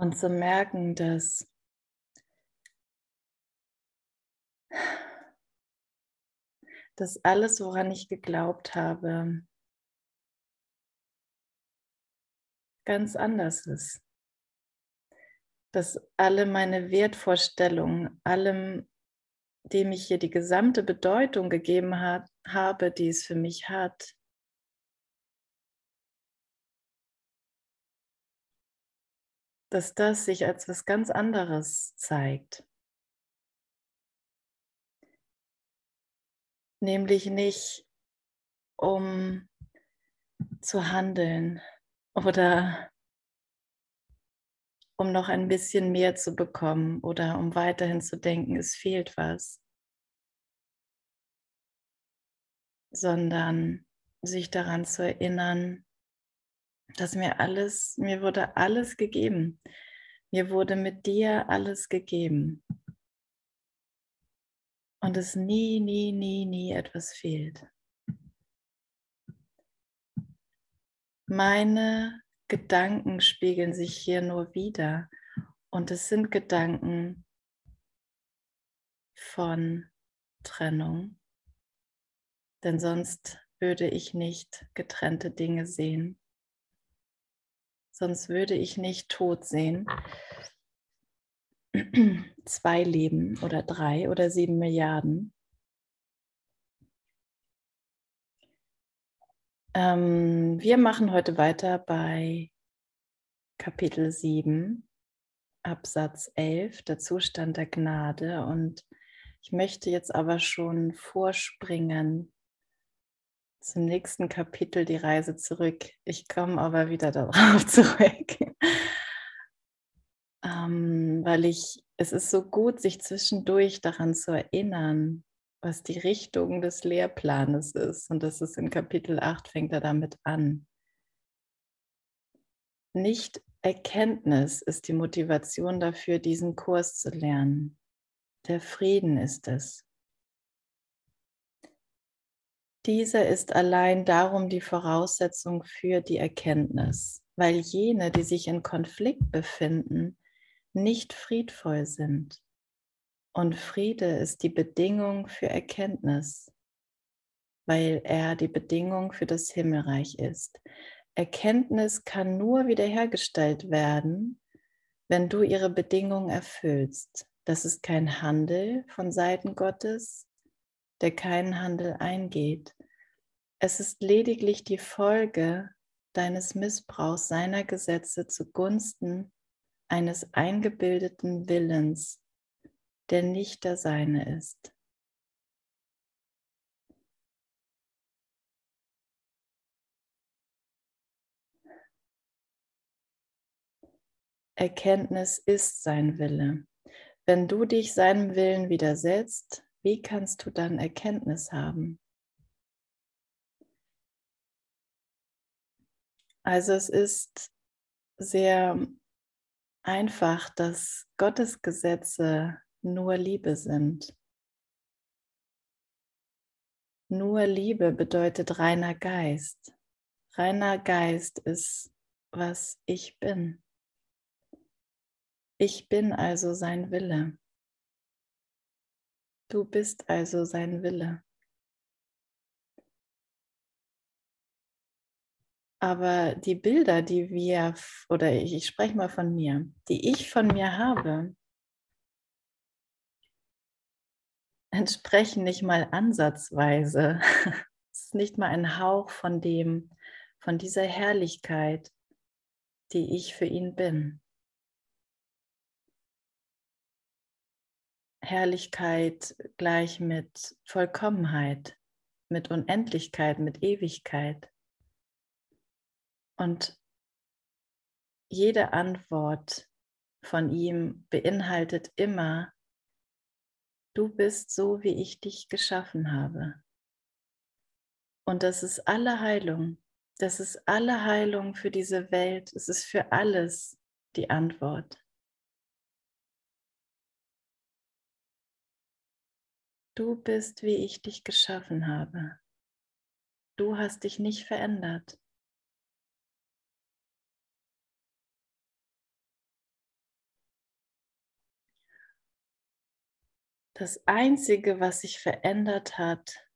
Und zu merken, dass dass alles, woran ich geglaubt habe, ganz anders ist. Dass alle meine Wertvorstellungen, allem, dem ich hier die gesamte Bedeutung gegeben hat, habe, die es für mich hat, dass das sich als was ganz anderes zeigt. Nämlich nicht, um zu handeln oder um noch ein bisschen mehr zu bekommen oder um weiterhin zu denken, es fehlt was, sondern sich daran zu erinnern, dass mir alles, mir wurde alles gegeben. Mir wurde mit dir alles gegeben. Und es nie, nie, nie, nie etwas fehlt. Meine Gedanken spiegeln sich hier nur wieder. Und es sind Gedanken von Trennung. Denn sonst würde ich nicht getrennte Dinge sehen sonst würde ich nicht tot sehen. Zwei Leben oder drei oder sieben Milliarden. Ähm, wir machen heute weiter bei Kapitel 7, Absatz 11, der Zustand der Gnade. Und ich möchte jetzt aber schon vorspringen zum nächsten Kapitel die Reise zurück. Ich komme aber wieder darauf zurück, ähm, weil ich, es ist so gut, sich zwischendurch daran zu erinnern, was die Richtung des Lehrplanes ist. Und das ist in Kapitel 8, fängt er damit an. Nicht Erkenntnis ist die Motivation dafür, diesen Kurs zu lernen. Der Frieden ist es. Dieser ist allein darum die Voraussetzung für die Erkenntnis, weil jene, die sich in Konflikt befinden, nicht friedvoll sind. Und Friede ist die Bedingung für Erkenntnis, weil er die Bedingung für das Himmelreich ist. Erkenntnis kann nur wiederhergestellt werden, wenn du ihre Bedingungen erfüllst. Das ist kein Handel von Seiten Gottes, der keinen Handel eingeht. Es ist lediglich die Folge deines Missbrauchs seiner Gesetze zugunsten eines eingebildeten Willens, der nicht der seine ist. Erkenntnis ist sein Wille. Wenn du dich seinem Willen widersetzt, wie kannst du dann Erkenntnis haben? Also es ist sehr einfach, dass Gottes Gesetze nur Liebe sind. Nur Liebe bedeutet reiner Geist. Reiner Geist ist, was ich bin. Ich bin also sein Wille. Du bist also sein Wille. Aber die Bilder, die wir, oder ich, ich spreche mal von mir, die ich von mir habe, entsprechen nicht mal ansatzweise. Es ist nicht mal ein Hauch von dem, von dieser Herrlichkeit, die ich für ihn bin. Herrlichkeit gleich mit Vollkommenheit, mit Unendlichkeit, mit Ewigkeit. Und jede Antwort von ihm beinhaltet immer, du bist so, wie ich dich geschaffen habe. Und das ist alle Heilung. Das ist alle Heilung für diese Welt. Es ist für alles die Antwort. Du bist, wie ich dich geschaffen habe. Du hast dich nicht verändert. Das Einzige, was sich verändert hat,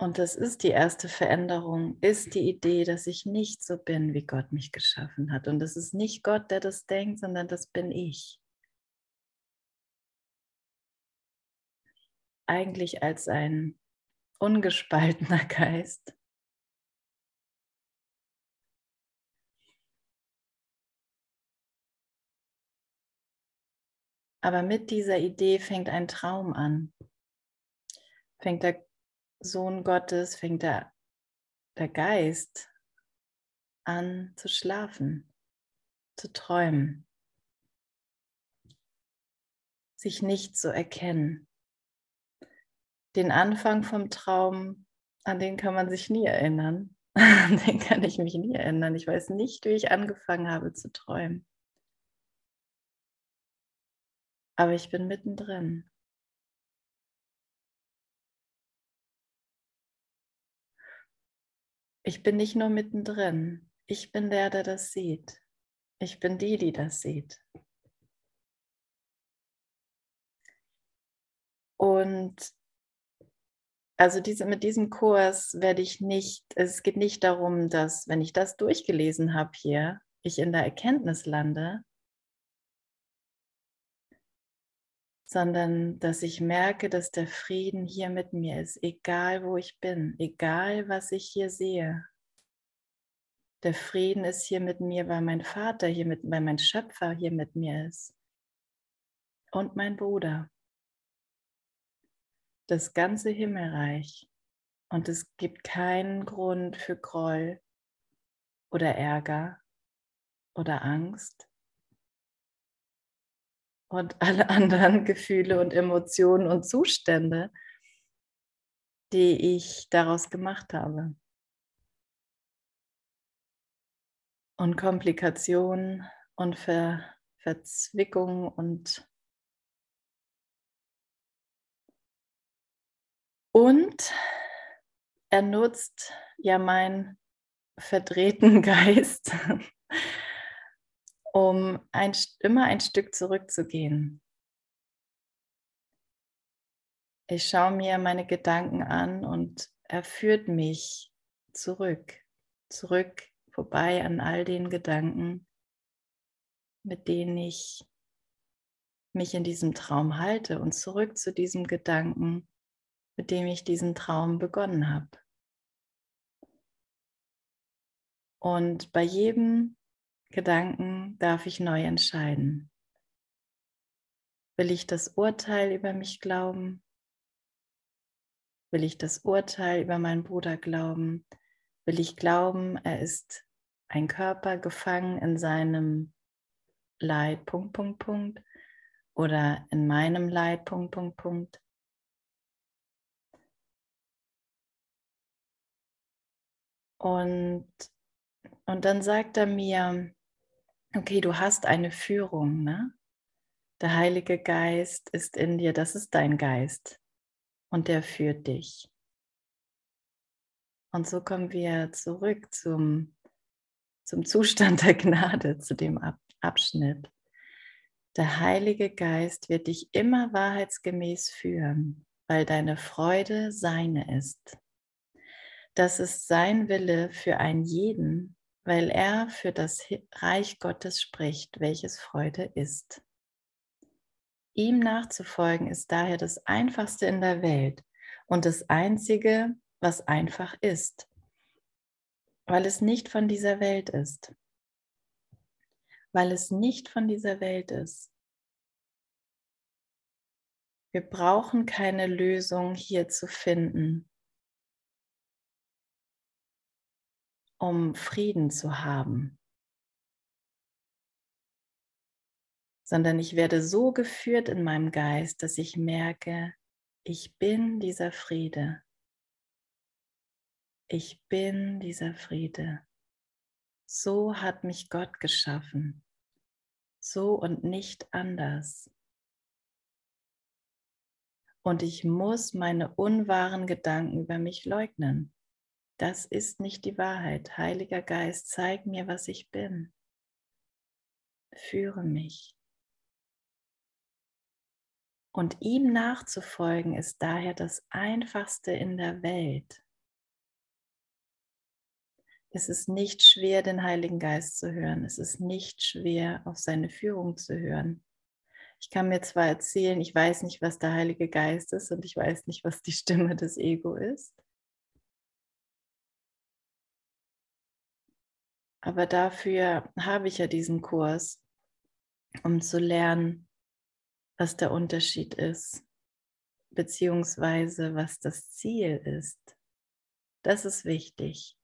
und das ist die erste Veränderung, ist die Idee, dass ich nicht so bin, wie Gott mich geschaffen hat. Und es ist nicht Gott, der das denkt, sondern das bin ich. Eigentlich als ein ungespaltener Geist. Aber mit dieser Idee fängt ein Traum an. Fängt der Sohn Gottes, fängt der, der Geist an zu schlafen, zu träumen, sich nicht zu erkennen. Den Anfang vom Traum, an den kann man sich nie erinnern. An den kann ich mich nie erinnern. Ich weiß nicht, wie ich angefangen habe zu träumen. Aber ich bin mittendrin. Ich bin nicht nur mittendrin, ich bin der, der das sieht. Ich bin die, die das sieht. Und also diese, mit diesem Kurs werde ich nicht, es geht nicht darum, dass, wenn ich das durchgelesen habe hier, ich in der Erkenntnis lande, sondern dass ich merke, dass der Frieden hier mit mir ist, egal wo ich bin, egal was ich hier sehe. Der Frieden ist hier mit mir, weil mein Vater hier mit, weil mein Schöpfer hier mit mir ist. Und mein Bruder. Das ganze Himmelreich. Und es gibt keinen Grund für Groll oder Ärger oder Angst und alle anderen Gefühle und Emotionen und Zustände, die ich daraus gemacht habe. Und Komplikationen und Ver Verzwickungen und und er nutzt ja meinen verdrehten Geist um ein, immer ein Stück zurückzugehen. Ich schaue mir meine Gedanken an und er führt mich zurück, zurück vorbei an all den Gedanken, mit denen ich mich in diesem Traum halte und zurück zu diesem Gedanken, mit dem ich diesen Traum begonnen habe. Und bei jedem Gedanken darf ich neu entscheiden. Will ich das Urteil über mich glauben? Will ich das Urteil über meinen Bruder glauben? Will ich glauben, er ist ein Körper gefangen in seinem Leid, Punkt, Punkt, Punkt, oder in meinem Leid, Punkt, Punkt, Punkt. Und, und dann sagt er mir, okay, du hast eine Führung, ne? Der Heilige Geist ist in dir, das ist dein Geist und der führt dich. Und so kommen wir zurück zum, zum Zustand der Gnade, zu dem Ab Abschnitt. Der Heilige Geist wird dich immer wahrheitsgemäß führen, weil deine Freude seine ist. Das ist sein Wille für einen jeden, weil er für das Reich Gottes spricht, welches Freude ist. Ihm nachzufolgen ist daher das Einfachste in der Welt und das Einzige, was einfach ist, weil es nicht von dieser Welt ist. Weil es nicht von dieser Welt ist. Wir brauchen keine Lösung hier zu finden. Um Frieden zu haben, sondern ich werde so geführt in meinem Geist, dass ich merke, ich bin dieser Friede. Ich bin dieser Friede. So hat mich Gott geschaffen. So und nicht anders. Und ich muss meine unwahren Gedanken über mich leugnen. Das ist nicht die Wahrheit. Heiliger Geist, zeig mir, was ich bin. Führe mich. Und ihm nachzufolgen ist daher das Einfachste in der Welt. Es ist nicht schwer, den Heiligen Geist zu hören. Es ist nicht schwer, auf seine Führung zu hören. Ich kann mir zwar erzählen, ich weiß nicht, was der Heilige Geist ist und ich weiß nicht, was die Stimme des Ego ist. Aber dafür habe ich ja diesen Kurs, um zu lernen, was der Unterschied ist, beziehungsweise was das Ziel ist. Das ist wichtig.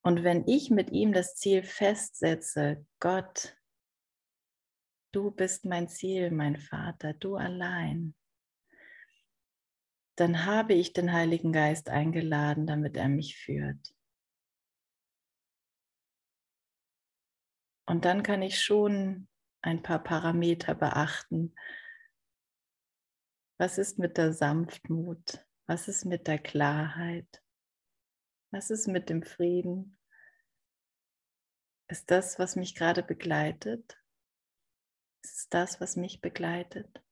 Und wenn ich mit ihm das Ziel festsetze, Gott, du bist mein Ziel, mein Vater, du allein, dann habe ich den Heiligen Geist eingeladen, damit er mich führt. Und dann kann ich schon ein paar Parameter beachten. Was ist mit der Sanftmut? Was ist mit der Klarheit? Was ist mit dem Frieden? Ist das, was mich gerade begleitet? Ist das, was mich begleitet?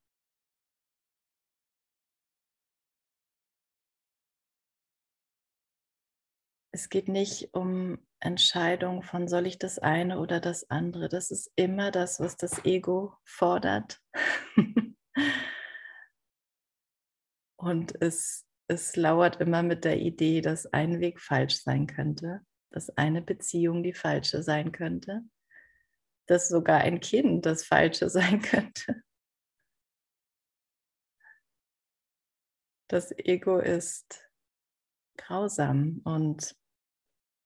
Es geht nicht um Entscheidung von soll ich das eine oder das andere. Das ist immer das, was das Ego fordert. Und es es lauert immer mit der Idee, dass ein Weg falsch sein könnte, dass eine Beziehung die falsche sein könnte, dass sogar ein Kind das falsche sein könnte. Das Ego ist grausam und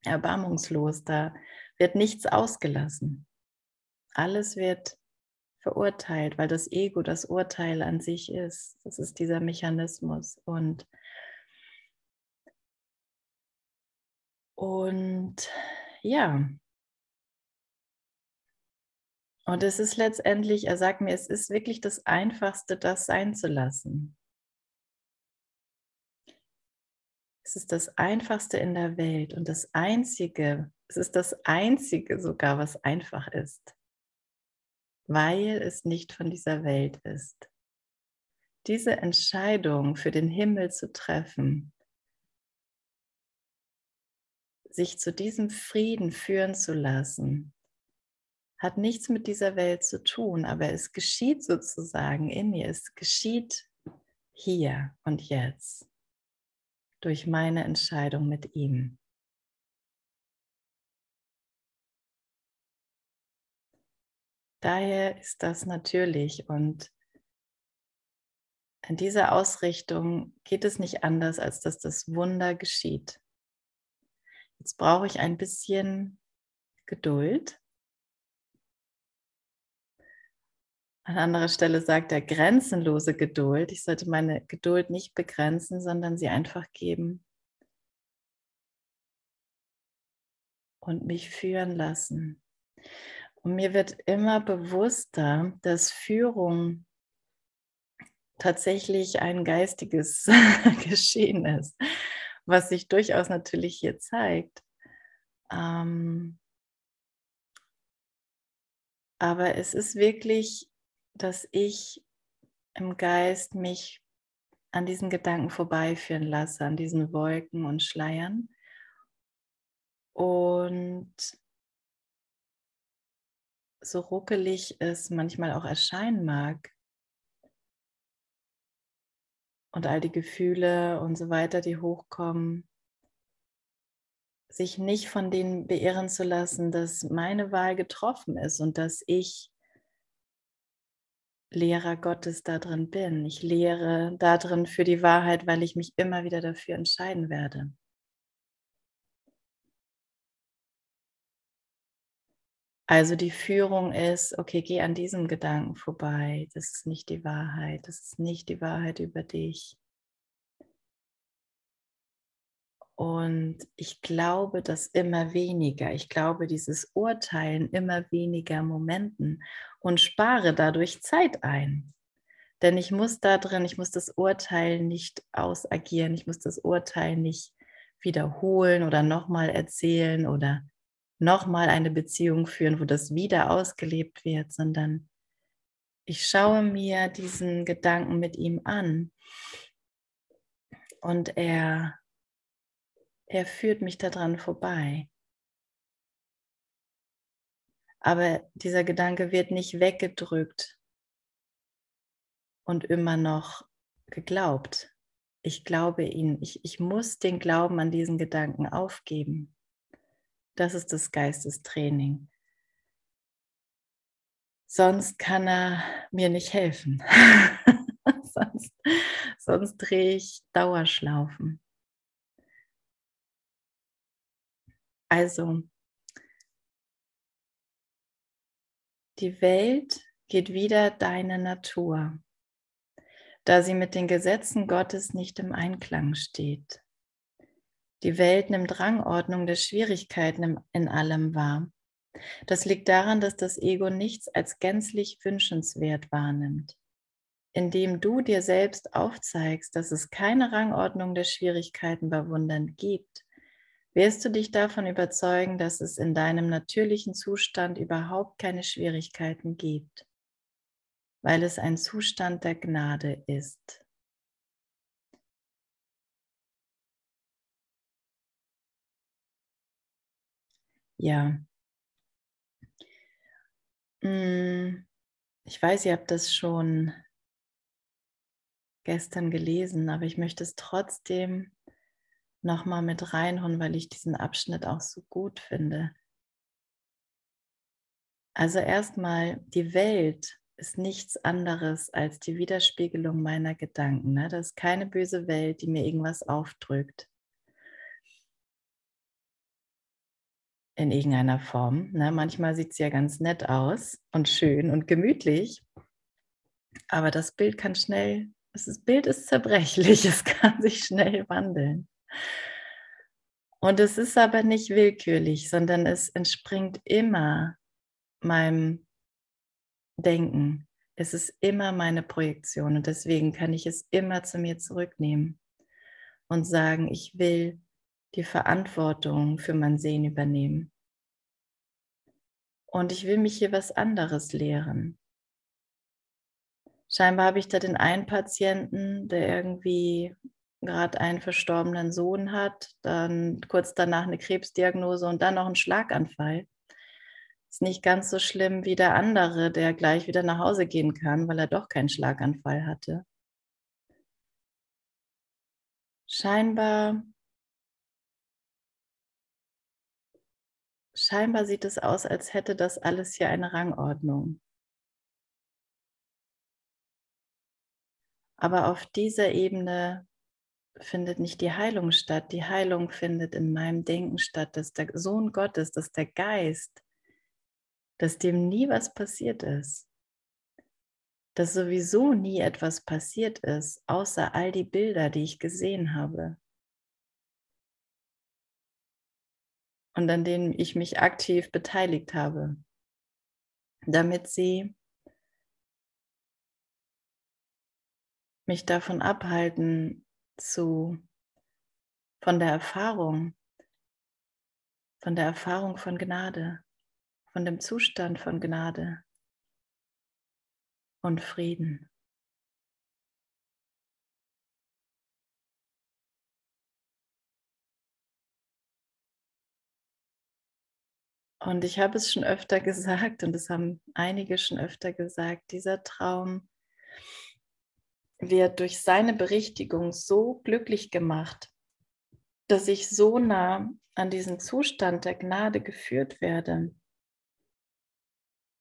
erbarmungslos, da wird nichts ausgelassen. Alles wird verurteilt, weil das Ego das Urteil an sich ist. Das ist dieser Mechanismus. Und Und ja. Und es ist letztendlich, er sagt mir, es ist wirklich das Einfachste, das sein zu lassen. Ist das Einfachste in der Welt und das Einzige, es ist das Einzige sogar, was einfach ist, weil es nicht von dieser Welt ist. Diese Entscheidung für den Himmel zu treffen, sich zu diesem Frieden führen zu lassen, hat nichts mit dieser Welt zu tun, aber es geschieht sozusagen in mir, es geschieht hier und jetzt durch meine Entscheidung mit ihm. Daher ist das natürlich und in dieser Ausrichtung geht es nicht anders, als dass das Wunder geschieht. Jetzt brauche ich ein bisschen Geduld. An anderer Stelle sagt er grenzenlose Geduld. Ich sollte meine Geduld nicht begrenzen, sondern sie einfach geben und mich führen lassen. Und mir wird immer bewusster, dass Führung tatsächlich ein geistiges Geschehen ist was sich durchaus natürlich hier zeigt. Ähm, aber es ist wirklich, dass ich im Geist mich an diesen Gedanken vorbeiführen lasse, an diesen Wolken und Schleiern. Und so ruckelig es manchmal auch erscheinen mag, und all die Gefühle und so weiter, die hochkommen, sich nicht von denen beirren zu lassen, dass meine Wahl getroffen ist und dass ich Lehrer Gottes darin bin. Ich lehre darin für die Wahrheit, weil ich mich immer wieder dafür entscheiden werde. Also die Führung ist, okay, geh an diesem Gedanken vorbei. Das ist nicht die Wahrheit. Das ist nicht die Wahrheit über dich. Und ich glaube, dass immer weniger, ich glaube, dieses Urteilen immer weniger Momenten und spare dadurch Zeit ein. Denn ich muss da drin, ich muss das Urteil nicht ausagieren, ich muss das Urteil nicht wiederholen oder nochmal erzählen oder nochmal eine Beziehung führen, wo das wieder ausgelebt wird, sondern ich schaue mir diesen Gedanken mit ihm an und er, er führt mich daran vorbei. Aber dieser Gedanke wird nicht weggedrückt und immer noch geglaubt. Ich glaube ihn. Ich, ich muss den Glauben an diesen Gedanken aufgeben. Das ist das Geistestraining. Sonst kann er mir nicht helfen. sonst, sonst drehe ich Dauerschlaufen. Also, die Welt geht wieder deine Natur, da sie mit den Gesetzen Gottes nicht im Einklang steht. Die Welt nimmt Rangordnung der Schwierigkeiten in allem wahr. Das liegt daran, dass das Ego nichts als gänzlich wünschenswert wahrnimmt. Indem du dir selbst aufzeigst, dass es keine Rangordnung der Schwierigkeiten bei Wundern gibt, wirst du dich davon überzeugen, dass es in deinem natürlichen Zustand überhaupt keine Schwierigkeiten gibt, weil es ein Zustand der Gnade ist. Ja. Hm, ich weiß, ihr habt das schon gestern gelesen, aber ich möchte es trotzdem nochmal mit reinholen, weil ich diesen Abschnitt auch so gut finde. Also erstmal, die Welt ist nichts anderes als die Widerspiegelung meiner Gedanken. Ne? Das ist keine böse Welt, die mir irgendwas aufdrückt. in irgendeiner Form. Ne? Manchmal sieht es ja ganz nett aus und schön und gemütlich, aber das Bild kann schnell, das Bild ist zerbrechlich, es kann sich schnell wandeln. Und es ist aber nicht willkürlich, sondern es entspringt immer meinem Denken. Es ist immer meine Projektion und deswegen kann ich es immer zu mir zurücknehmen und sagen, ich will die Verantwortung für mein Sehen übernehmen. Und ich will mich hier was anderes lehren. Scheinbar habe ich da den einen Patienten, der irgendwie gerade einen verstorbenen Sohn hat, dann kurz danach eine Krebsdiagnose und dann noch einen Schlaganfall. Ist nicht ganz so schlimm wie der andere, der gleich wieder nach Hause gehen kann, weil er doch keinen Schlaganfall hatte. Scheinbar scheinbar sieht es aus, als hätte das alles hier eine Rangordnung. Aber auf dieser Ebene findet nicht die Heilung statt. Die Heilung findet in meinem Denken statt, dass der Sohn Gottes, dass der Geist, dass dem nie was passiert ist. Dass sowieso nie etwas passiert ist, außer all die Bilder, die ich gesehen habe. und an denen ich mich aktiv beteiligt habe, damit sie mich davon abhalten zu von der Erfahrung, von der Erfahrung von Gnade, von dem Zustand von Gnade und Frieden. Und ich habe es schon öfter gesagt und es haben einige schon öfter gesagt, dieser Traum wird durch seine Berichtigung so glücklich gemacht, dass ich so nah an diesen Zustand der Gnade geführt werde,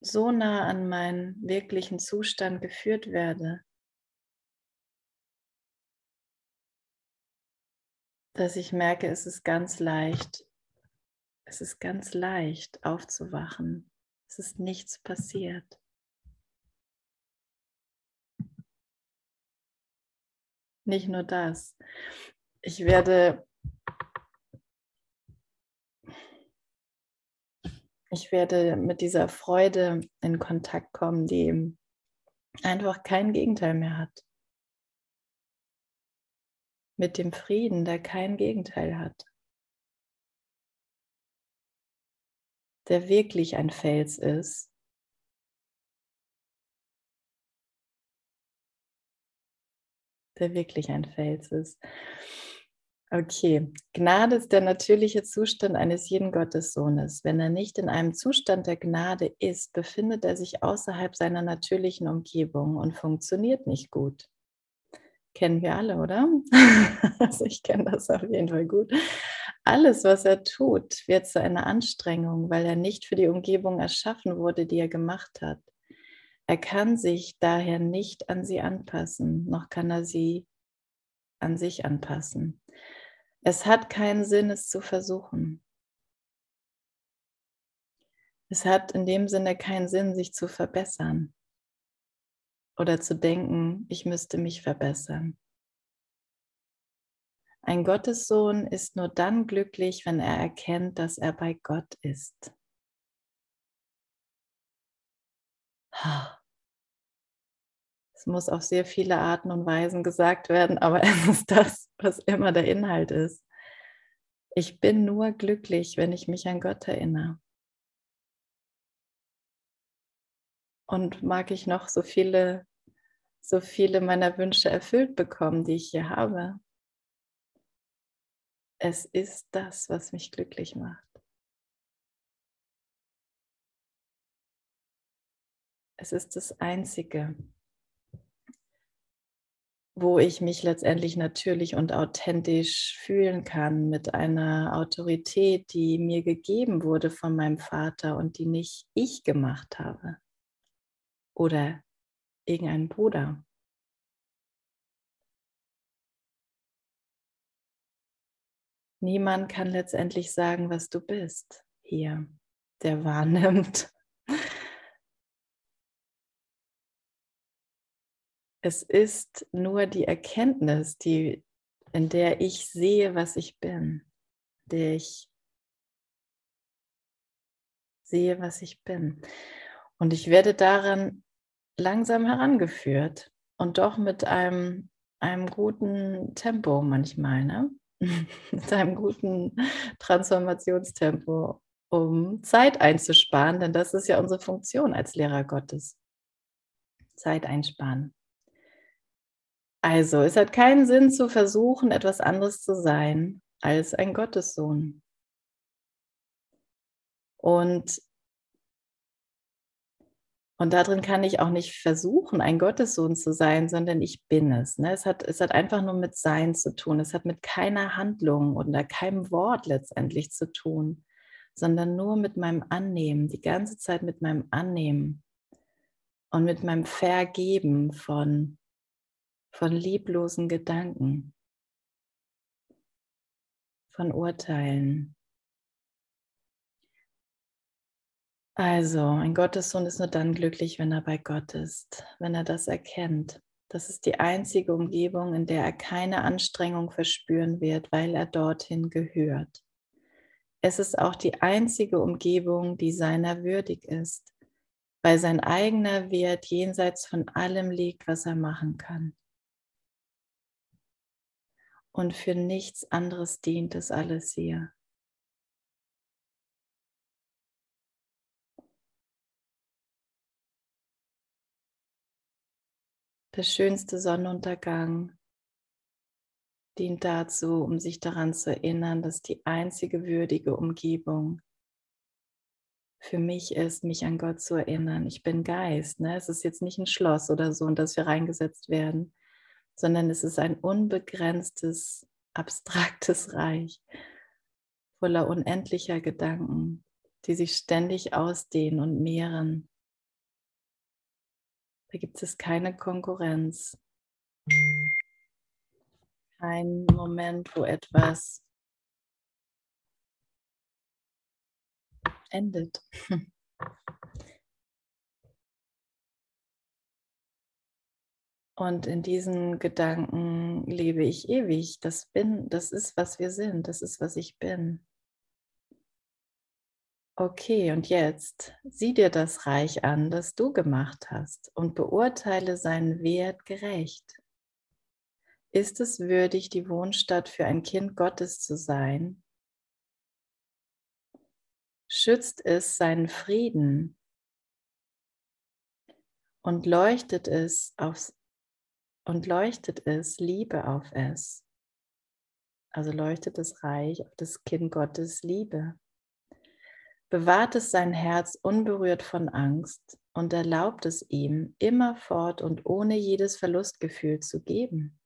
so nah an meinen wirklichen Zustand geführt werde, dass ich merke, es ist ganz leicht, es ist ganz leicht aufzuwachen. Es ist nichts passiert. Nicht nur das. Ich werde, ich werde mit dieser Freude in Kontakt kommen, die einfach kein Gegenteil mehr hat. Mit dem Frieden, der kein Gegenteil hat. der wirklich ein Fels ist, der wirklich ein Fels ist. Okay, Gnade ist der natürliche Zustand eines jeden Gottessohnes. Wenn er nicht in einem Zustand der Gnade ist, befindet er sich außerhalb seiner natürlichen Umgebung und funktioniert nicht gut. Kennen wir alle, oder? also ich kenne das auf jeden Fall gut. Alles, was er tut, wird zu einer Anstrengung, weil er nicht für die Umgebung erschaffen wurde, die er gemacht hat. Er kann sich daher nicht an sie anpassen, noch kann er sie an sich anpassen. Es hat keinen Sinn, es zu versuchen. Es hat in dem Sinne keinen Sinn, sich zu verbessern oder zu denken, ich müsste mich verbessern. Ein Gottessohn ist nur dann glücklich, wenn er erkennt, dass er bei Gott ist. Es muss auf sehr viele Arten und Weisen gesagt werden, aber es ist das, was immer der Inhalt ist. Ich bin nur glücklich, wenn ich mich an Gott erinnere. Und mag ich noch so viele, so viele meiner Wünsche erfüllt bekommen, die ich hier habe. Es ist das, was mich glücklich macht. Es ist das Einzige, wo ich mich letztendlich natürlich und authentisch fühlen kann mit einer Autorität, die mir gegeben wurde von meinem Vater und die nicht ich gemacht habe oder irgendein Bruder. Niemand kann letztendlich sagen, was du bist hier, der wahrnimmt, Es ist nur die Erkenntnis, die, in der ich sehe, was ich bin, der ich sehe, was ich bin. Und ich werde daran langsam herangeführt und doch mit einem, einem guten Tempo manchmal, ne? mit einem guten Transformationstempo, um Zeit einzusparen, denn das ist ja unsere Funktion als Lehrer Gottes. Zeit einsparen. Also, es hat keinen Sinn zu versuchen, etwas anderes zu sein als ein Gottessohn. Und, und darin kann ich auch nicht versuchen, ein Gottessohn zu sein, sondern ich bin es. Ne? Es, hat, es hat einfach nur mit Sein zu tun. Es hat mit keiner Handlung oder keinem Wort letztendlich zu tun, sondern nur mit meinem Annehmen, die ganze Zeit mit meinem Annehmen und mit meinem Vergeben von von lieblosen Gedanken, von Urteilen. Also, ein Gottessohn ist nur dann glücklich, wenn er bei Gott ist, wenn er das erkennt. Das ist die einzige Umgebung, in der er keine Anstrengung verspüren wird, weil er dorthin gehört. Es ist auch die einzige Umgebung, die seiner würdig ist, weil sein eigener Wert jenseits von allem liegt, was er machen kann und für nichts anderes dient es alles hier. Der schönste Sonnenuntergang dient dazu, um sich daran zu erinnern, dass die einzige würdige Umgebung für mich ist, mich an Gott zu erinnern. Ich bin Geist. Ne? Es ist jetzt nicht ein Schloss oder so, in das wir reingesetzt werden, sondern es ist ein unbegrenztes, abstraktes Reich voller unendlicher Gedanken, die sich ständig ausdehnen und mehren. Da gibt es keine Konkurrenz, kein Moment, wo etwas endet. Und in diesen Gedanken lebe ich ewig. Das bin, das ist, was wir sind. Das ist, was ich bin. Okay, und jetzt sieh dir das Reich an, das du gemacht hast und beurteile seinen Wert gerecht. Ist es würdig, die Wohnstatt für ein Kind Gottes zu sein? Schützt es seinen Frieden und leuchtet es aufs und leuchtet es Liebe auf es. Also leuchtet das Reich auf das Kind Gottes Liebe. Bewahrt es sein Herz unberührt von Angst und erlaubt es ihm, immerfort und ohne jedes Verlustgefühl zu geben.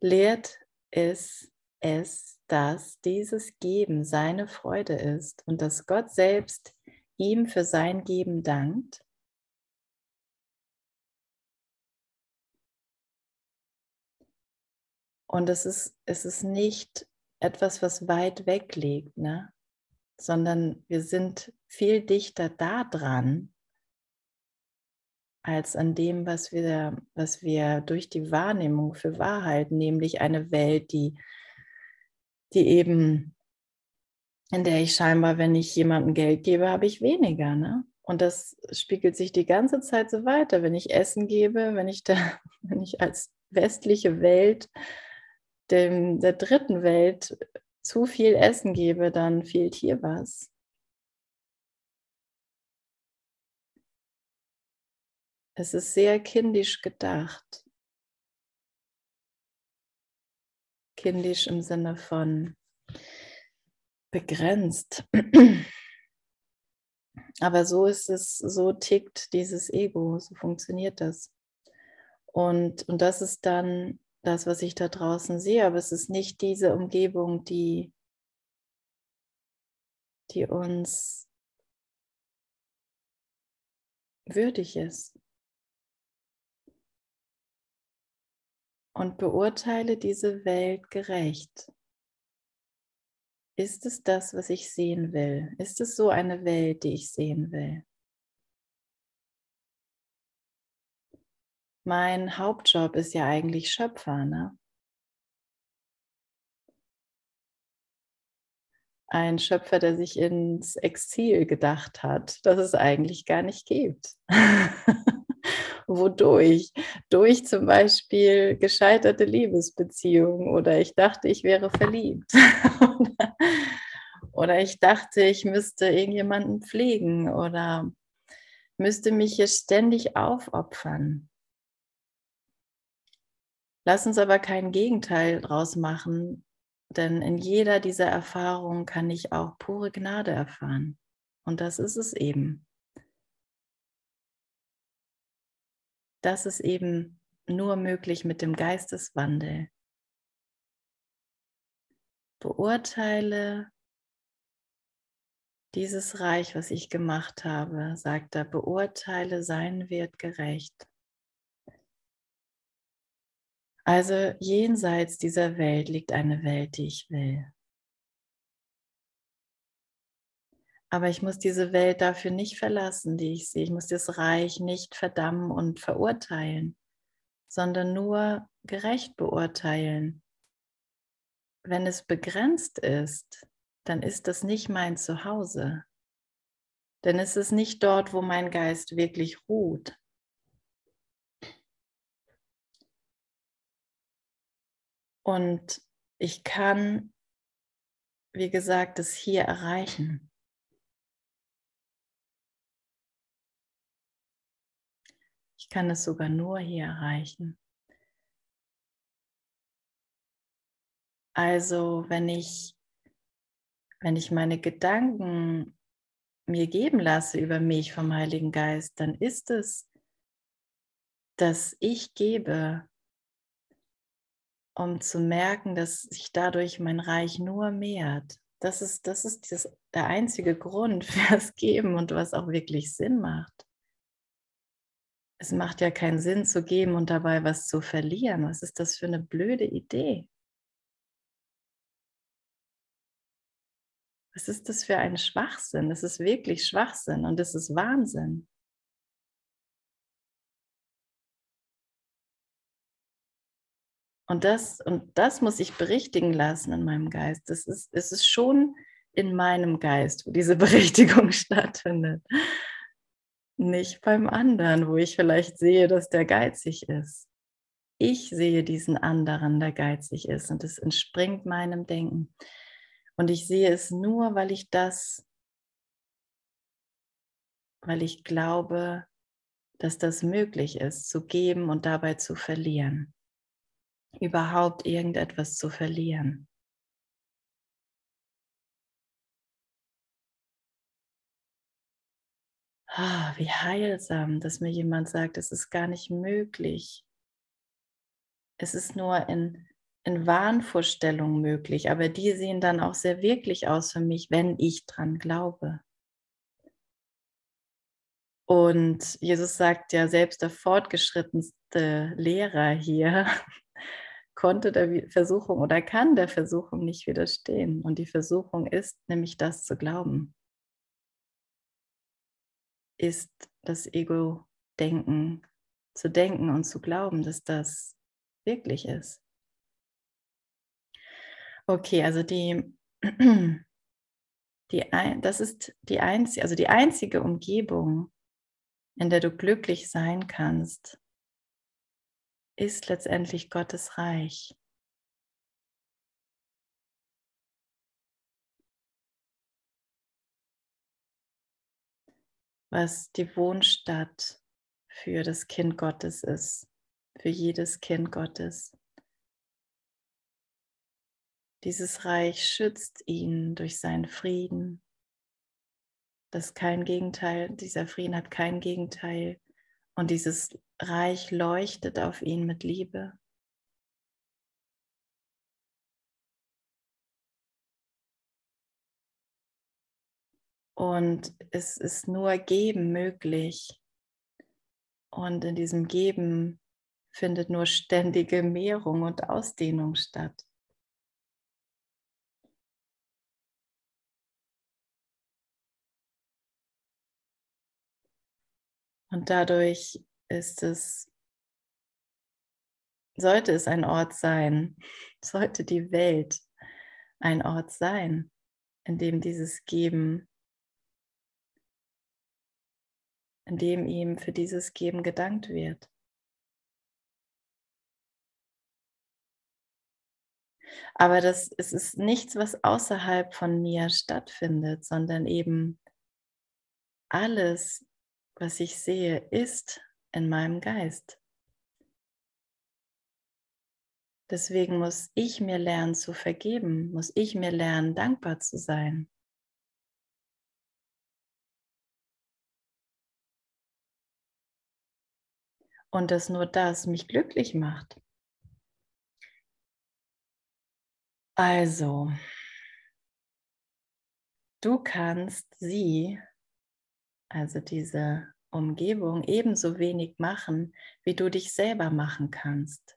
Lehrt es es, dass dieses Geben seine Freude ist und dass Gott selbst ihm für sein Geben dankt? Und es ist, es ist nicht etwas, was weit weg liegt, ne? sondern wir sind viel dichter da dran, als an dem, was wir, was wir durch die Wahrnehmung für wahr halten, nämlich eine Welt, die, die eben, in der ich scheinbar, wenn ich jemandem Geld gebe, habe ich weniger. Ne? Und das spiegelt sich die ganze Zeit so weiter. Wenn ich Essen gebe, wenn ich, da, wenn ich als westliche Welt dem, der dritten Welt zu viel Essen gebe, dann fehlt hier was. Es ist sehr kindisch gedacht. Kindisch im Sinne von begrenzt. Aber so ist es, so tickt dieses Ego, so funktioniert das. Und, und das ist dann das, was ich da draußen sehe, aber es ist nicht diese Umgebung, die, die uns würdig ist. und beurteile diese Welt gerecht. Ist es das, was ich sehen will? Ist es so eine Welt, die ich sehen will? Mein Hauptjob ist ja eigentlich Schöpfer, ne? Ein Schöpfer, der sich ins Exil gedacht hat, das es eigentlich gar nicht gibt. Wodurch? Durch zum Beispiel gescheiterte Liebesbeziehungen oder ich dachte, ich wäre verliebt. oder ich dachte, ich müsste irgendjemanden pflegen oder müsste mich hier ständig aufopfern. Lass uns aber kein Gegenteil draus machen, denn in jeder dieser Erfahrungen kann ich auch pure Gnade erfahren. Und das ist es eben. das ist eben nur möglich mit dem Geisteswandel. Beurteile dieses Reich, was ich gemacht habe, sagt er, beurteile sein Wert gerecht. Also jenseits dieser Welt liegt eine Welt, die ich will. Aber ich muss diese Welt dafür nicht verlassen, die ich sehe. Ich muss das Reich nicht verdammen und verurteilen, sondern nur gerecht beurteilen. Wenn es begrenzt ist, dann ist das nicht mein Zuhause. Denn es ist nicht dort, wo mein Geist wirklich ruht. Und ich kann, wie gesagt, es hier erreichen. Ich kann es sogar nur hier erreichen. Also, wenn ich, wenn ich meine Gedanken mir geben lasse über mich vom Heiligen Geist, dann ist es, dass ich gebe, um zu merken, dass sich dadurch mein Reich nur mehrt. Das ist, das ist das, der einzige Grund für das Geben und was auch wirklich Sinn macht es macht ja keinen Sinn zu geben und dabei was zu verlieren. Was ist das für eine blöde Idee? Was ist das für ein Schwachsinn? Das ist wirklich Schwachsinn und das ist Wahnsinn. Und das, und das muss ich berichtigen lassen in meinem Geist. Das ist, es ist schon in meinem Geist, wo diese Berichtigung stattfindet nicht beim anderen, wo ich vielleicht sehe, dass der geizig ist. Ich sehe diesen anderen, der geizig ist und es entspringt meinem Denken. Und ich sehe es nur, weil ich das, weil ich glaube, dass das möglich ist, zu geben und dabei zu verlieren. Überhaupt irgendetwas zu verlieren. Ah, wie heilsam, dass mir jemand sagt, es ist gar nicht möglich. Es ist nur in, in Wahnvorstellungen möglich, aber die sehen dann auch sehr wirklich aus für mich, wenn ich dran glaube. Und Jesus sagt ja, selbst der fortgeschrittenste Lehrer hier konnte der Versuchung oder kann der Versuchung nicht widerstehen. Und die Versuchung ist nämlich das zu glauben. Ist das Ego-Denken zu denken und zu glauben, dass das wirklich ist. Okay, also die, die das ist die einzige, also die einzige Umgebung, in der du glücklich sein kannst, ist letztendlich Gottes Reich. Was die Wohnstatt für das Kind Gottes ist, für jedes Kind Gottes. Dieses Reich schützt ihn durch seinen Frieden, das kein Gegenteil, dieser Frieden hat kein Gegenteil. Und dieses Reich leuchtet auf ihn mit Liebe. Und es ist nur Geben möglich. Und in diesem Geben findet nur ständige Mehrung und Ausdehnung statt. Und dadurch ist es, sollte es ein Ort sein, sollte die Welt ein Ort sein, in dem dieses Geben, in dem ihm für dieses Geben gedankt wird. Aber das es ist nichts, was außerhalb von mir stattfindet, sondern eben alles was ich sehe, ist in meinem Geist. Deswegen muss ich mir lernen zu vergeben, muss ich mir lernen, dankbar zu sein. Und dass nur das mich glücklich macht. Also, du kannst sie also diese Umgebung, ebenso wenig machen, wie du dich selber machen kannst.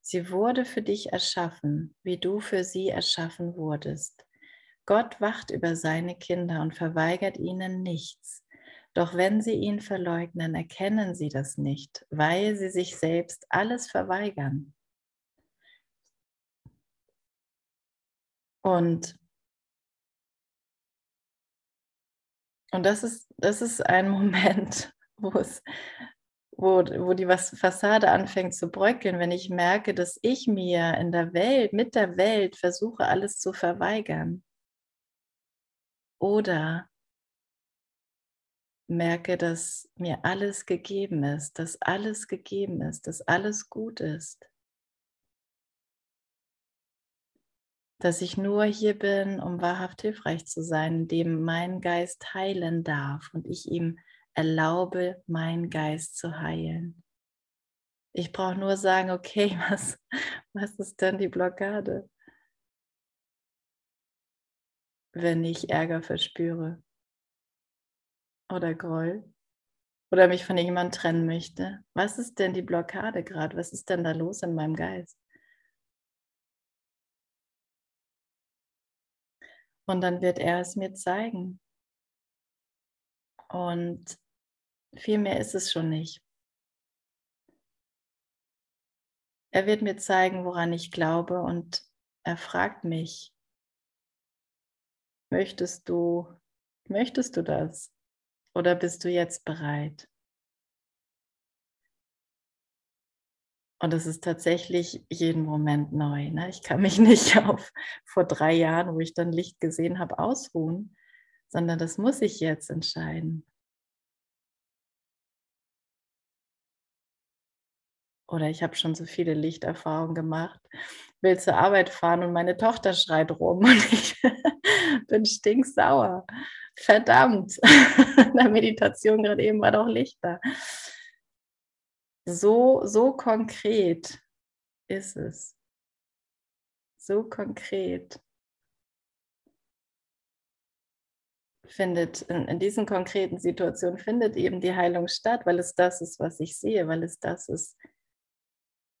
Sie wurde für dich erschaffen, wie du für sie erschaffen wurdest. Gott wacht über seine Kinder und verweigert ihnen nichts. Doch wenn sie ihn verleugnen, erkennen sie das nicht, weil sie sich selbst alles verweigern. Und Und das ist, das ist ein Moment, wo es, wo, wo die Fassade anfängt zu bröckeln, wenn ich merke, dass ich mir in der Welt, mit der Welt versuche, alles zu verweigern. Oder merke, dass mir alles gegeben ist, dass alles gegeben ist, dass alles gut ist. Dass ich nur hier bin, um wahrhaft hilfreich zu sein, dem mein Geist heilen darf und ich ihm erlaube, meinen Geist zu heilen. Ich brauche nur sagen, okay, was, was ist denn die Blockade? Wenn ich Ärger verspüre oder Groll oder mich von jemandem trennen möchte. Was ist denn die Blockade gerade? Was ist denn da los in meinem Geist? Und dann wird er es mir zeigen. Und viel mehr ist es schon nicht. Er wird mir zeigen, woran ich glaube und er fragt mich, möchtest du, möchtest du das? Oder bist du jetzt bereit? Und es ist tatsächlich jeden Moment neu. Ne? Ich kann mich nicht auf vor drei Jahren, wo ich dann Licht gesehen habe, ausruhen, sondern das muss ich jetzt entscheiden. Oder ich habe schon so viele Lichterfahrungen gemacht, will zur Arbeit fahren und meine Tochter schreit rum und ich bin stinksauer. Verdammt, in der Meditation gerade eben war doch Lichter. So, so konkret ist es. So konkret. findet in, in, diesen konkreten Situationen findet eben die Heilung statt, weil es das ist, was ich sehe, weil es das ist,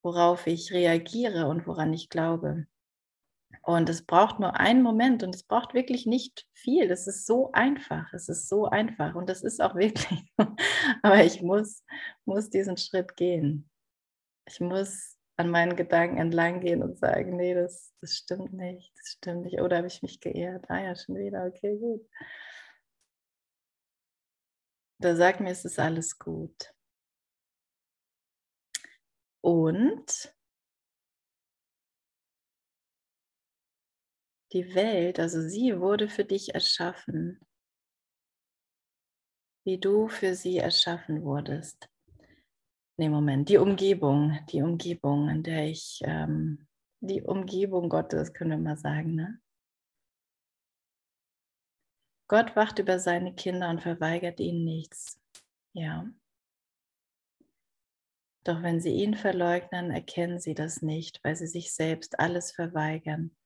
worauf ich reagiere und woran ich glaube. Und es braucht nur einen Moment und es braucht wirklich nicht viel. Es ist so einfach. Es ist so einfach und das ist auch wirklich. Aber ich muss, muss diesen Schritt gehen. Ich muss an meinen Gedanken entlang gehen und sagen, nee, das, das stimmt nicht, das stimmt nicht. Oder habe ich mich geehrt? Ah ja, schon wieder, okay, gut. Da sagt mir, es ist alles gut. Und die Welt, also sie wurde für dich erschaffen, wie du für sie erschaffen wurdest. Nee, Moment, die Umgebung, die Umgebung, in der ich, ähm, die Umgebung Gottes, können wir mal sagen, ne? Gott wacht über seine Kinder und verweigert ihnen nichts. Ja. Doch wenn sie ihn verleugnen, erkennen sie das nicht, weil sie sich selbst alles verweigern.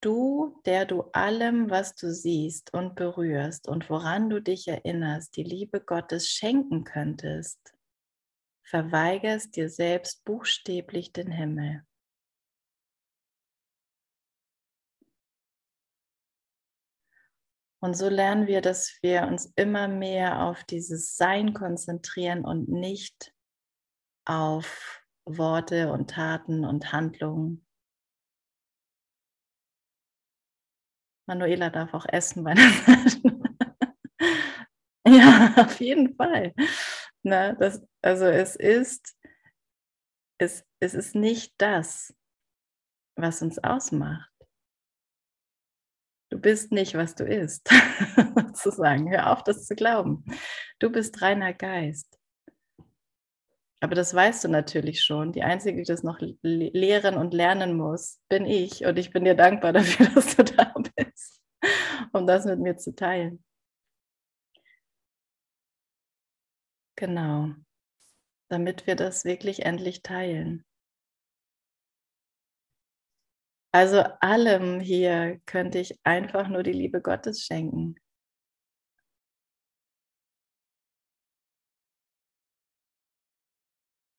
Du, der du allem, was du siehst und berührst und woran du dich erinnerst, die Liebe Gottes schenken könntest, verweigerst dir selbst buchstäblich den Himmel. Und so lernen wir, dass wir uns immer mehr auf dieses Sein konzentrieren und nicht auf Worte und Taten und Handlungen. Manuela darf auch essen bei Ja, auf jeden Fall. Ne, das, also es ist, es, es ist nicht das, was uns ausmacht. Du bist nicht, was du isst, sozusagen. Hör auf, das zu glauben. Du bist reiner Geist. Aber das weißt du natürlich schon. Die Einzige, die das noch lehren und lernen muss, bin ich. Und ich bin dir dankbar dafür, dass du da bist, um das mit mir zu teilen. Genau. Damit wir das wirklich endlich teilen. Also allem hier könnte ich einfach nur die Liebe Gottes schenken.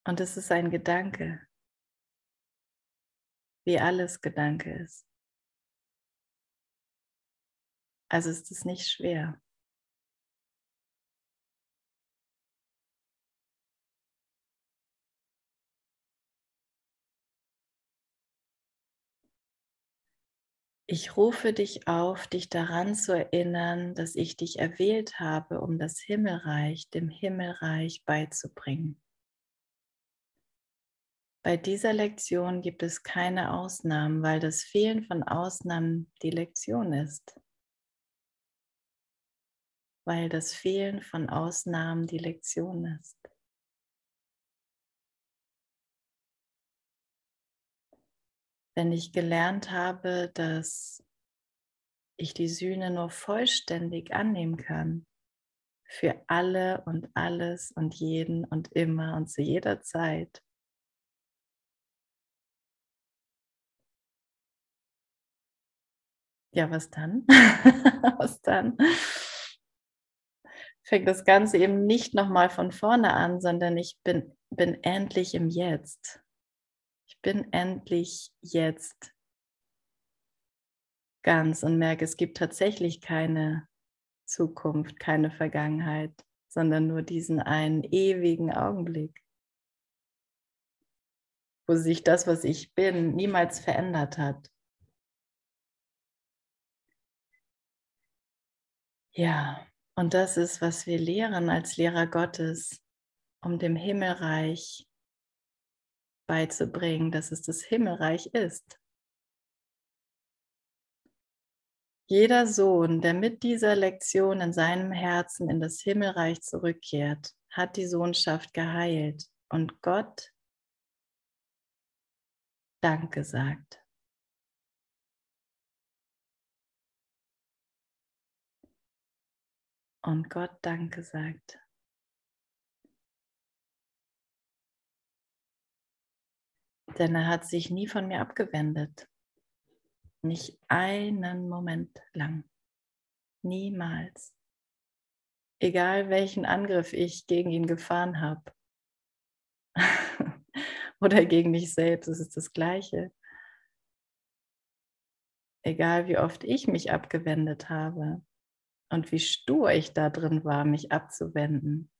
Und es ist ein Gedanke, wie alles Gedanke ist. Also ist es nicht schwer. Ich rufe dich auf, dich daran zu erinnern, dass ich dich erwählt habe, um das Himmelreich dem Himmelreich beizubringen. Bei dieser Lektion gibt es keine Ausnahmen, weil das Fehlen von Ausnahmen die Lektion ist. Weil das Fehlen von Ausnahmen die Lektion ist. Wenn ich gelernt habe, dass ich die Sühne nur vollständig annehmen kann, für alle und alles und jeden und immer und zu jeder Zeit, Ja, was dann? was dann? Fängt das Ganze eben nicht nochmal von vorne an, sondern ich bin, bin endlich im Jetzt. Ich bin endlich jetzt ganz und merke, es gibt tatsächlich keine Zukunft, keine Vergangenheit, sondern nur diesen einen ewigen Augenblick, wo sich das, was ich bin, niemals verändert hat. Ja, und das ist, was wir lehren als Lehrer Gottes, um dem Himmelreich beizubringen, dass es das Himmelreich ist. Jeder Sohn, der mit dieser Lektion in seinem Herzen in das Himmelreich zurückkehrt, hat die Sohnschaft geheilt und Gott Danke sagt. Und Gott Danke sagt. Denn er hat sich nie von mir abgewendet. Nicht einen Moment lang. Niemals. Egal welchen Angriff ich gegen ihn gefahren habe. Oder gegen mich selbst, es ist das Gleiche. Egal wie oft ich mich abgewendet habe und wie stur ich da drin war, mich abzuwenden.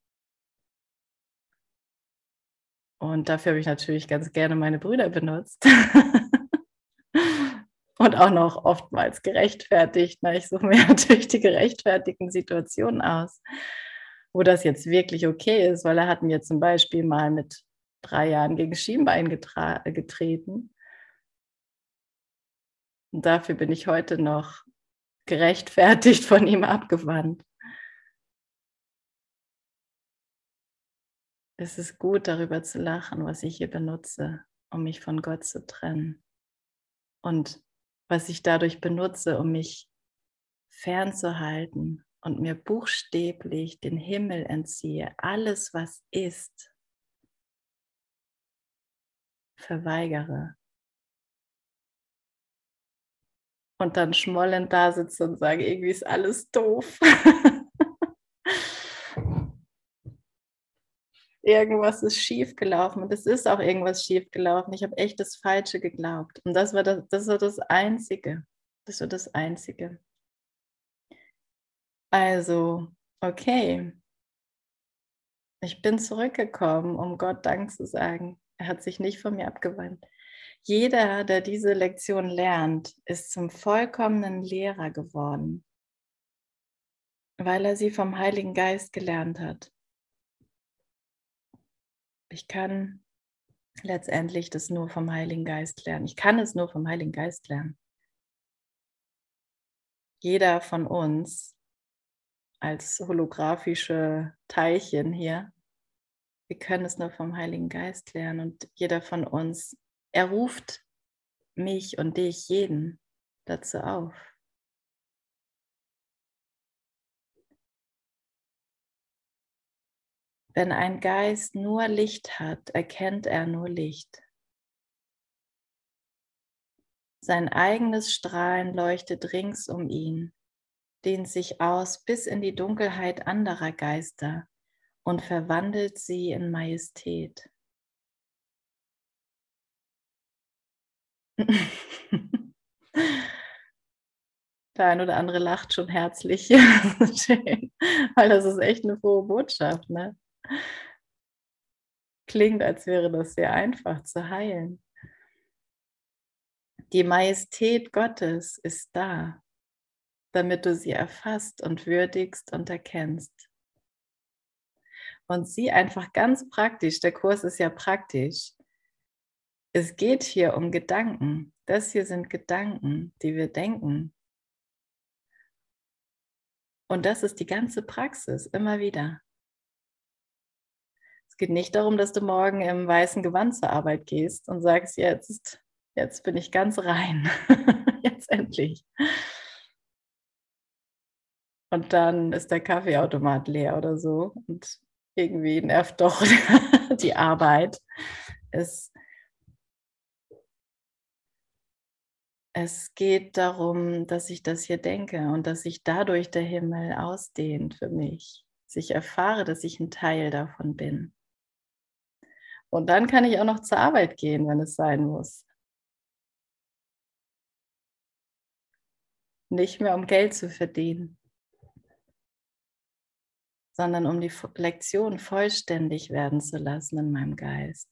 Und dafür habe ich natürlich ganz gerne meine Brüder benutzt. und auch noch oftmals gerechtfertigt. Na, ich suche mir natürlich die gerechtfertigten Situationen aus, wo das jetzt wirklich okay ist, weil er hat mir zum Beispiel mal mit drei Jahren gegen Schienbein getreten. Und dafür bin ich heute noch gerechtfertigt von ihm abgewandt. Es ist gut, darüber zu lachen, was ich hier benutze, um mich von Gott zu trennen. Und was ich dadurch benutze, um mich fernzuhalten und mir buchstäblich den Himmel entziehe, alles, was ist, verweigere. Und dann schmollend da sitze und sage, irgendwie ist alles doof. irgendwas ist schief gelaufen und es ist auch irgendwas schief gelaufen. Ich habe echt das Falsche geglaubt. Und das war das, das war das Einzige. Das war das Einzige. Also, okay. Ich bin zurückgekommen, um Gott Dank zu sagen. Er hat sich nicht von mir abgewandt. Jeder, der diese Lektion lernt, ist zum vollkommenen Lehrer geworden, weil er sie vom Heiligen Geist gelernt hat. Ich kann letztendlich das nur vom Heiligen Geist lernen. Ich kann es nur vom Heiligen Geist lernen. Jeder von uns als holographische Teilchen hier, wir können es nur vom Heiligen Geist lernen und jeder von uns, er ruft mich und dich, jeden dazu auf. Wenn ein Geist nur Licht hat, erkennt er nur Licht. Sein eigenes Strahlen leuchtet rings um ihn, dehnt sich aus bis in die Dunkelheit anderer Geister und verwandelt sie in Majestät. Der ein oder andere lacht schon herzlich, weil das ist echt eine frohe Botschaft. Ne? Klingt, als wäre das sehr einfach zu heilen. Die Majestät Gottes ist da, damit du sie erfasst und würdigst und erkennst. Und sie einfach ganz praktisch, der Kurs ist ja praktisch. Es geht hier um Gedanken. Das hier sind Gedanken, die wir denken. Und das ist die ganze Praxis, immer wieder. Es geht nicht darum, dass du morgen im weißen Gewand zur Arbeit gehst und sagst, jetzt, jetzt bin ich ganz rein. jetzt endlich. Und dann ist der Kaffeeautomat leer oder so. Und irgendwie nervt doch die Arbeit. Es, es geht darum, dass ich das hier denke und dass sich dadurch der Himmel ausdehnt für mich. Dass ich erfahre, dass ich ein Teil davon bin. Und dann kann ich auch noch zur Arbeit gehen, wenn es sein muss. Nicht mehr um Geld zu verdienen, sondern um die Lektion vollständig werden zu lassen in meinem Geist.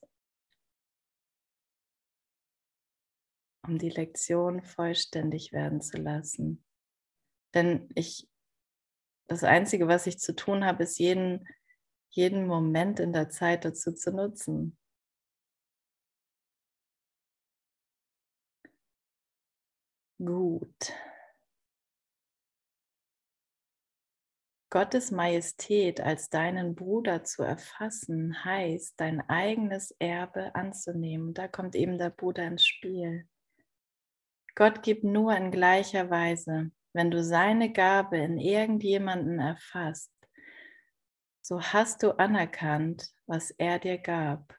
Um die Lektion vollständig werden zu lassen. Denn ich, das Einzige, was ich zu tun habe, ist jeden jeden Moment in der Zeit dazu zu nutzen. Gut. Gottes Majestät als deinen Bruder zu erfassen, heißt, dein eigenes Erbe anzunehmen. Da kommt eben der Bruder ins Spiel. Gott gibt nur in gleicher Weise. Wenn du seine Gabe in irgendjemanden erfasst, so hast du anerkannt, was er dir gab.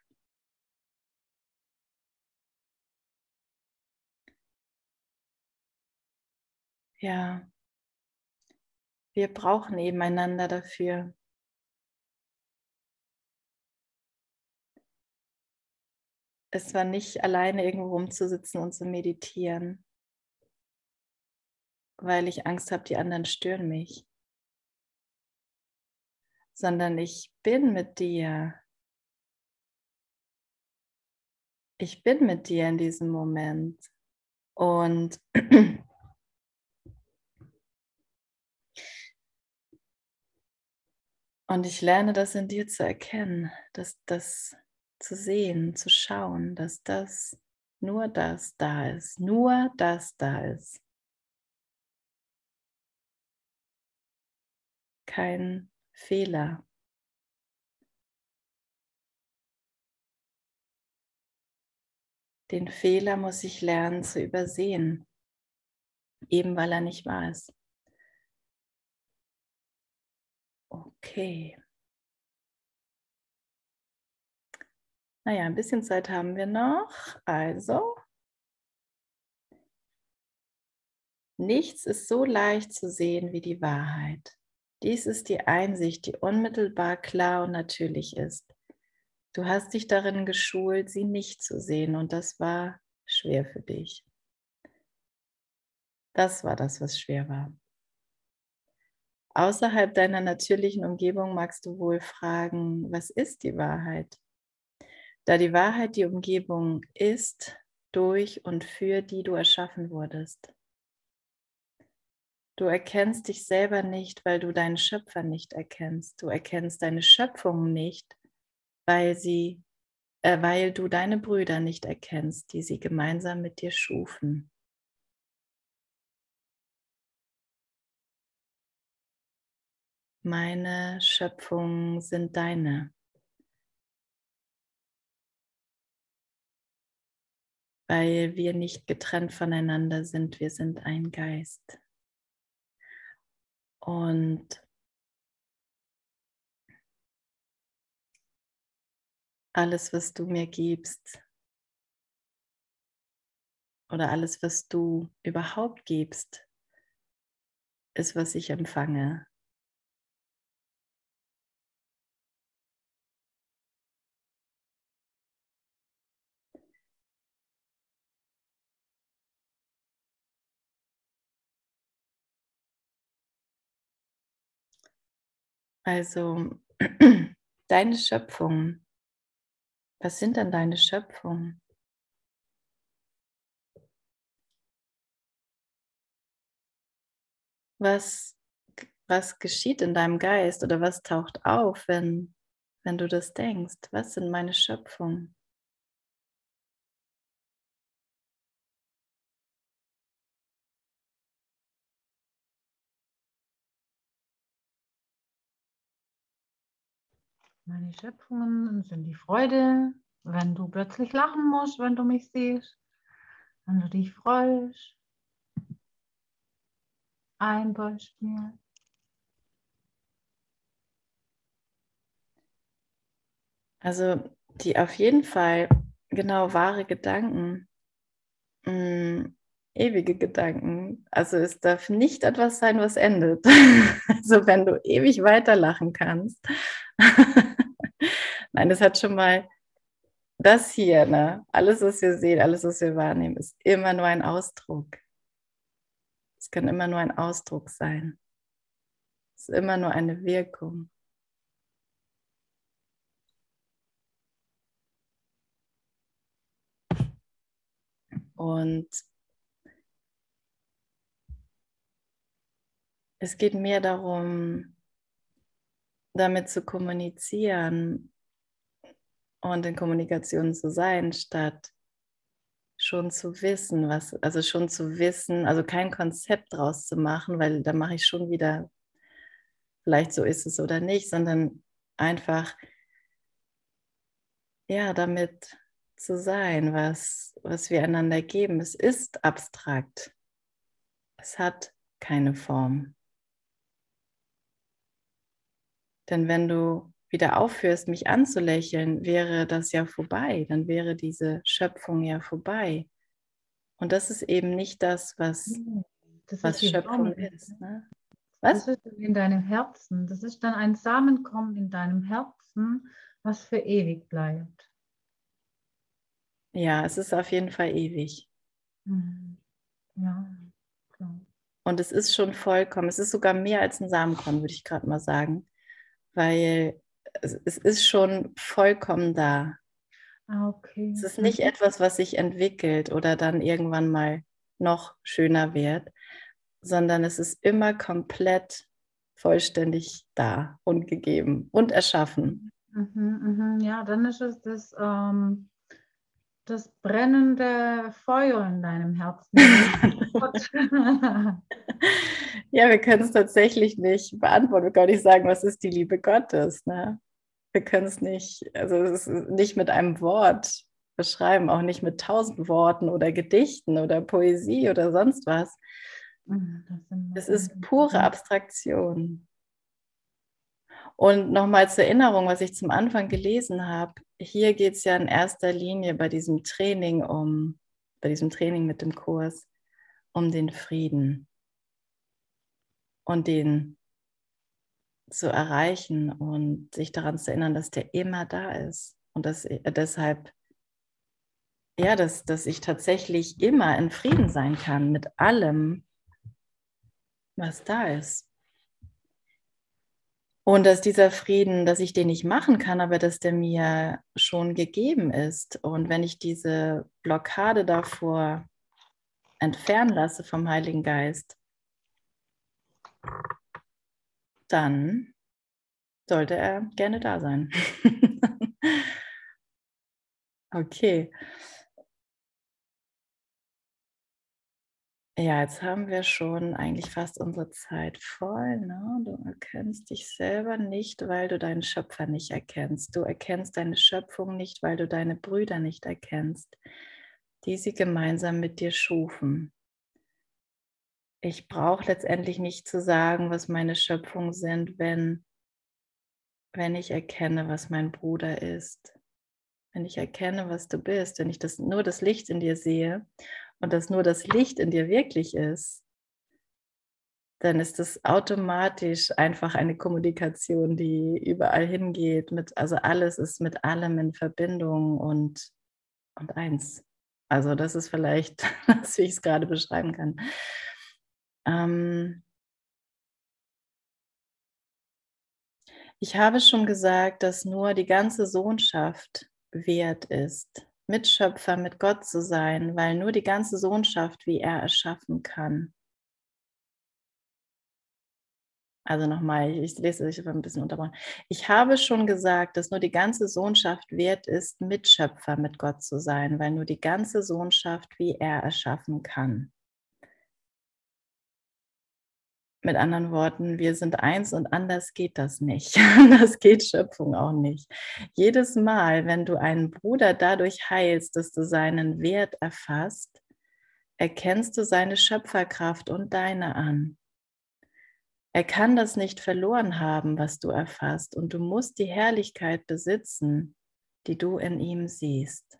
Ja, wir brauchen eben einander dafür. Es war nicht alleine irgendwo rumzusitzen und zu meditieren, weil ich Angst habe, die anderen stören mich, sondern ich bin mit dir. Ich bin mit dir in diesem Moment und Und ich lerne das in dir zu erkennen, dass das zu sehen, zu schauen, dass das nur das da ist, nur das da ist. Kein Fehler. Den Fehler muss ich lernen zu übersehen, eben weil er nicht wahr ist. Okay. Naja, ein bisschen Zeit haben wir noch. Also, nichts ist so leicht zu sehen wie die Wahrheit. Dies ist die Einsicht, die unmittelbar klar und natürlich ist. Du hast dich darin geschult, sie nicht zu sehen und das war schwer für dich. Das war das, was schwer war. Außerhalb deiner natürlichen Umgebung magst du wohl fragen, was ist die Wahrheit? Da die Wahrheit die Umgebung ist, durch und für die du erschaffen wurdest. Du erkennst dich selber nicht, weil du deinen Schöpfer nicht erkennst. Du erkennst deine Schöpfung nicht, weil sie, äh, weil du deine Brüder nicht erkennst, die sie gemeinsam mit dir schufen. Meine Schöpfungen sind deine. Weil wir nicht getrennt voneinander sind, wir sind ein Geist. Und alles, was du mir gibst, oder alles, was du überhaupt gibst, ist, was ich empfange. Also deine Schöpfung. Was sind denn deine Schöpfungen? Was, was geschieht in deinem Geist oder was taucht auf, wenn, wenn du das denkst? Was sind meine Schöpfungen? Meine Schöpfungen sind die Freude, wenn du plötzlich lachen musst, wenn du mich siehst, wenn du dich freust. Ein Beispiel. Also die auf jeden Fall genau wahre Gedanken, mh, mm, ewige Gedanken. Also es darf nicht etwas sein, was endet. also wenn du ewig weiterlachen kannst. Nein, das hat schon mal das hier, ne? Alles, was wir sehen, alles, was wir wahrnehmen, ist immer nur ein Ausdruck. Es kann immer nur ein Ausdruck sein. Es ist immer nur eine Wirkung. Und es geht mehr darum, damit zu kommunizieren und in Kommunikation zu sein, statt schon zu wissen, was, also schon zu wissen, also kein Konzept draus zu machen, weil da mache ich schon wieder vielleicht so ist es oder nicht, sondern einfach, ja, damit zu sein, was, was wir einander geben. Es ist abstrakt. Es hat keine Form. Denn wenn du wieder aufhörst, mich anzulächeln, wäre das ja vorbei. Dann wäre diese Schöpfung ja vorbei. Und das ist eben nicht das, was, hm, das was Schöpfung ist. Ne? Was? Das ist in deinem Herzen. Das ist dann ein Samenkommen in deinem Herzen, was für ewig bleibt. Ja, es ist auf jeden Fall ewig. Hm. Ja, klar. Und es ist schon vollkommen, es ist sogar mehr als ein Samenkorn, würde ich gerade mal sagen, weil es, ist schon vollkommen da. Ah, okay. Es ist nicht mhm. etwas, was sich entwickelt oder dann irgendwann mal noch schöner wird, sondern es ist immer komplett vollständig da und gegeben und erschaffen. Mhm, mh. Ja, dann ist es das, ähm, das brennende Feuer in deinem Herzen. ja, wir können es tatsächlich nicht beantworten. Wir können nicht sagen, was ist die Liebe Gottes. Ne? Wir können es nicht, also es ist nicht mit einem Wort beschreiben, auch nicht mit tausend Worten oder Gedichten oder Poesie oder sonst was. Es ist pure Abstraktion. Und nochmal zur Erinnerung, was ich zum Anfang gelesen habe. Hier geht es ja in erster Linie bei diesem Training um, bei diesem Training mit dem Kurs, um den Frieden und den zu erreichen und sich daran zu erinnern, dass der immer da ist. Und dass äh, deshalb, ja, dass, dass ich tatsächlich immer in Frieden sein kann mit allem, was da ist. Und dass dieser Frieden, dass ich den nicht machen kann, aber dass der mir schon gegeben ist. Und wenn ich diese Blockade davor entfernen lasse vom Heiligen Geist, dann sollte er gerne da sein. okay. Ja, jetzt haben wir schon eigentlich fast unsere Zeit voll. Ne? Du erkennst dich selber nicht, weil du deinen Schöpfer nicht erkennst. Du erkennst deine Schöpfung nicht, weil du deine Brüder nicht erkennst, die sie gemeinsam mit dir schufen. Ich brauche letztendlich nicht zu sagen, was meine Schöpfungen sind, wenn, wenn ich erkenne, was mein Bruder ist. Wenn ich erkenne, was du bist, wenn ich das, nur das Licht in dir sehe und dass nur das Licht in dir wirklich ist, dann ist es automatisch einfach eine Kommunikation, die überall hingeht. Mit, also alles ist mit allem in Verbindung und, und eins. Also das ist vielleicht, wie ich es gerade beschreiben kann. Ähm ich habe schon gesagt, dass nur die ganze Sohnschaft wert ist, Mitschöpfer mit Gott zu sein, weil nur die ganze Sohnschaft, wie er erschaffen kann. Also nochmal, ich lese ich ein bisschen unterbrochen. Ich habe schon gesagt, dass nur die ganze Sohnschaft wert ist, Mitschöpfer mit Gott zu sein, weil nur die ganze Sohnschaft, wie er erschaffen kann. Mit anderen Worten, wir sind eins und anders geht das nicht. Das geht Schöpfung auch nicht. Jedes Mal, wenn du einen Bruder dadurch heilst, dass du seinen Wert erfasst, erkennst du seine Schöpferkraft und deine an. Er kann das nicht verloren haben, was du erfasst, und du musst die Herrlichkeit besitzen, die du in ihm siehst.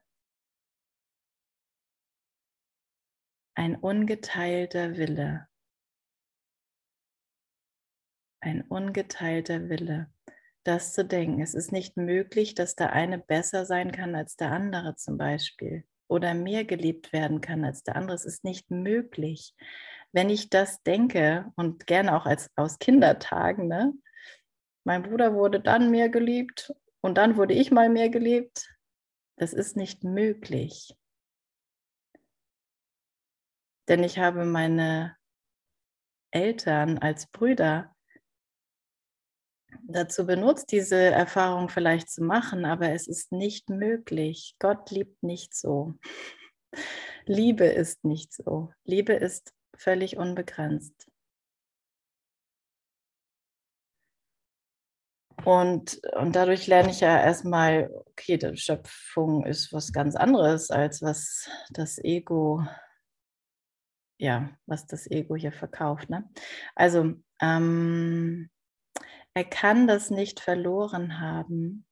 Ein ungeteilter Wille ein ungeteilter Wille, das zu denken. Es ist nicht möglich, dass der eine besser sein kann als der andere zum Beispiel oder mehr geliebt werden kann als der andere. Es ist nicht möglich. Wenn ich das denke und gerne auch als aus Kindertagen, ne? mein Bruder wurde dann mehr geliebt und dann wurde ich mal mehr geliebt, das ist nicht möglich. Denn ich habe meine Eltern als Brüder dazu benutzt, diese Erfahrung vielleicht zu machen, aber es ist nicht möglich. Gott liebt nicht so. Liebe ist nicht so. Liebe ist völlig unbegrenzt. Und, und dadurch lerne ich ja erstmal, okay, die Schöpfung ist was ganz anderes, als was das Ego, ja, was das Ego hier verkauft. Ne? Also, ähm, er kann das nicht verloren haben,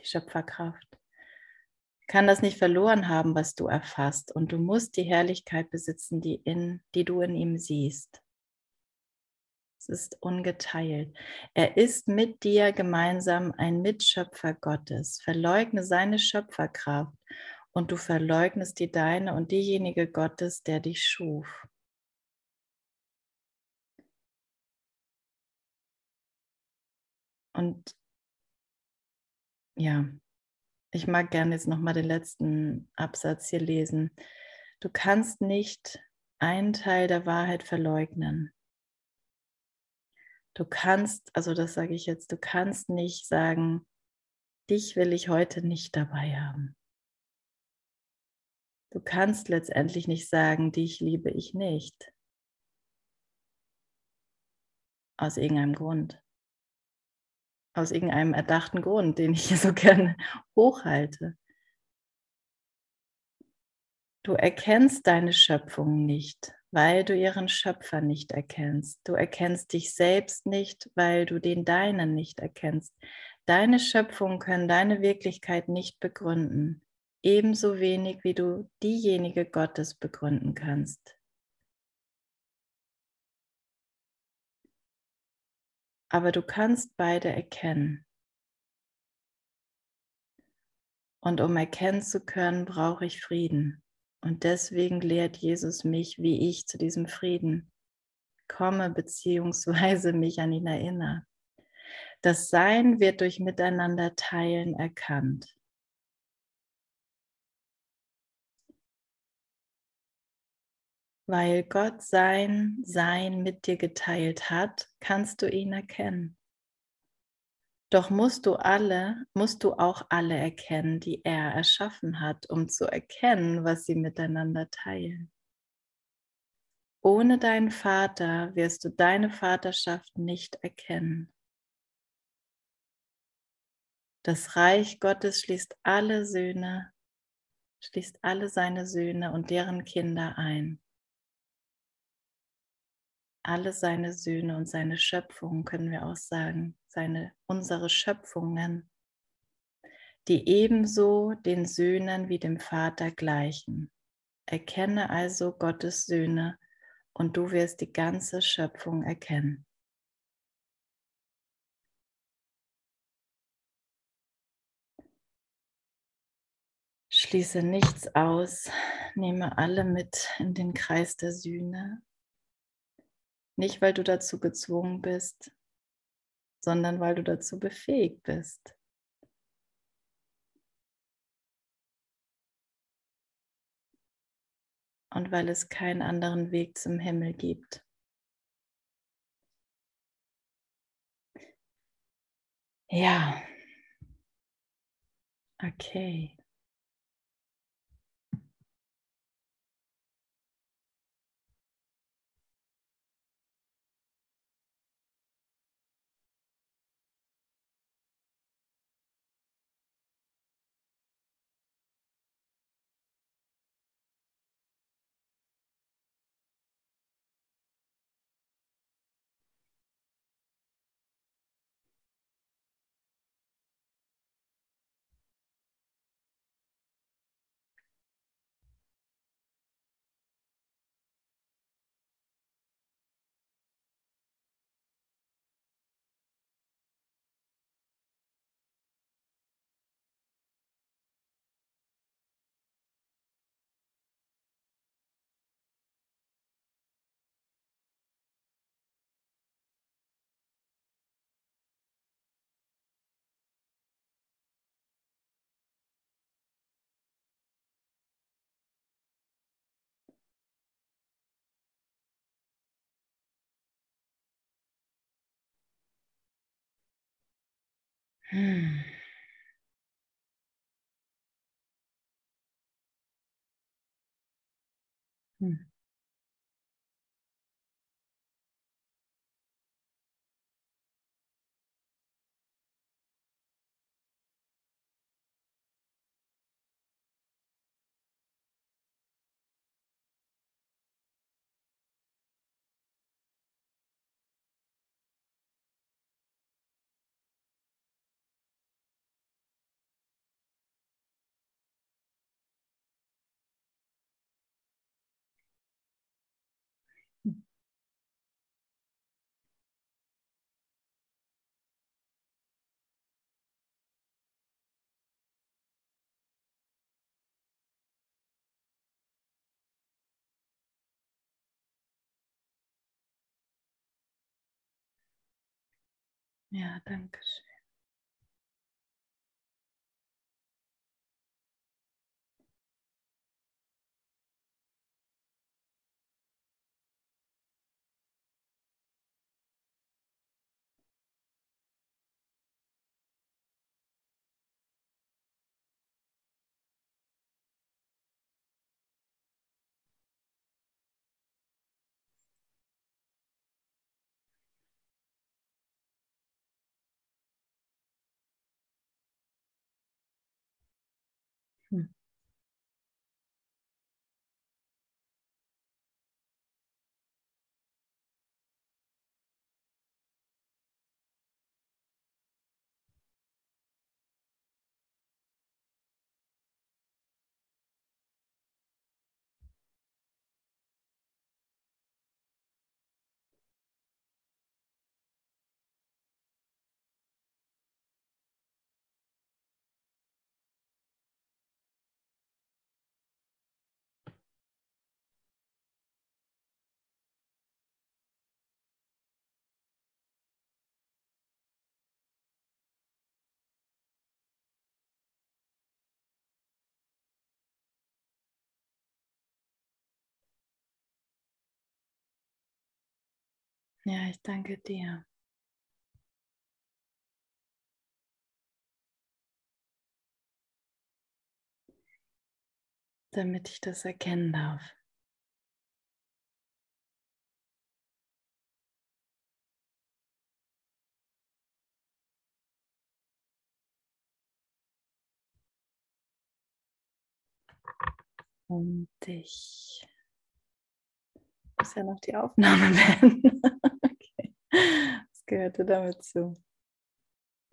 die Schöpferkraft. Kann das nicht verloren haben, was du erfasst. Und du musst die Herrlichkeit besitzen, die, in, die du in ihm siehst. Es ist ungeteilt. Er ist mit dir gemeinsam ein Mitschöpfer Gottes. Verleugne seine Schöpferkraft und du verleugnest die deine und diejenige Gottes, der dich schuf. Und ja, ich mag gerne jetzt nochmal den letzten Absatz hier lesen. Du kannst nicht einen Teil der Wahrheit verleugnen. Du kannst, also das sage ich jetzt, du kannst nicht sagen, dich will ich heute nicht dabei haben. Du kannst letztendlich nicht sagen, dich liebe ich nicht. Aus irgendeinem Grund. Aus irgendeinem erdachten Grund, den ich hier so gerne hochhalte. Du erkennst deine Schöpfung nicht, weil du ihren Schöpfer nicht erkennst. Du erkennst dich selbst nicht, weil du den deinen nicht erkennst. Deine Schöpfung können deine Wirklichkeit nicht begründen, ebenso wenig wie du diejenige Gottes begründen kannst. Aber du kannst beide erkennen. Und um erkennen zu können, brauche ich Frieden. Und deswegen lehrt Jesus mich, wie ich zu diesem Frieden komme, beziehungsweise mich an ihn erinnere. Das Sein wird durch Miteinander teilen erkannt. Weil Gott sein Sein mit dir geteilt hat, kannst du ihn erkennen. Doch musst du alle, musst du auch alle erkennen, die er erschaffen hat, um zu erkennen, was sie miteinander teilen. Ohne deinen Vater wirst du deine Vaterschaft nicht erkennen. Das Reich Gottes schließt alle Söhne, schließt alle seine Söhne und deren Kinder ein alle seine Söhne und seine Schöpfungen, können wir auch sagen, seine, unsere Schöpfungen, die ebenso den Söhnen wie dem Vater gleichen. Erkenne also Gottes Söhne und du wirst die ganze Schöpfung erkennen. Schließe nichts aus, nehme alle mit in den Kreis der Sühne nicht, weil du dazu gezwungen bist, sondern weil du dazu befähigt bist. Und weil es keinen anderen Weg zum Himmel gibt. Ja. Okay. 嗯。嗯。Ja, danke schön. Hmm. Ja, ich danke dir. Damit ich das erkennen darf. Und ich ja noch die Aufnahme beenden. okay. Das gehörte damit zu.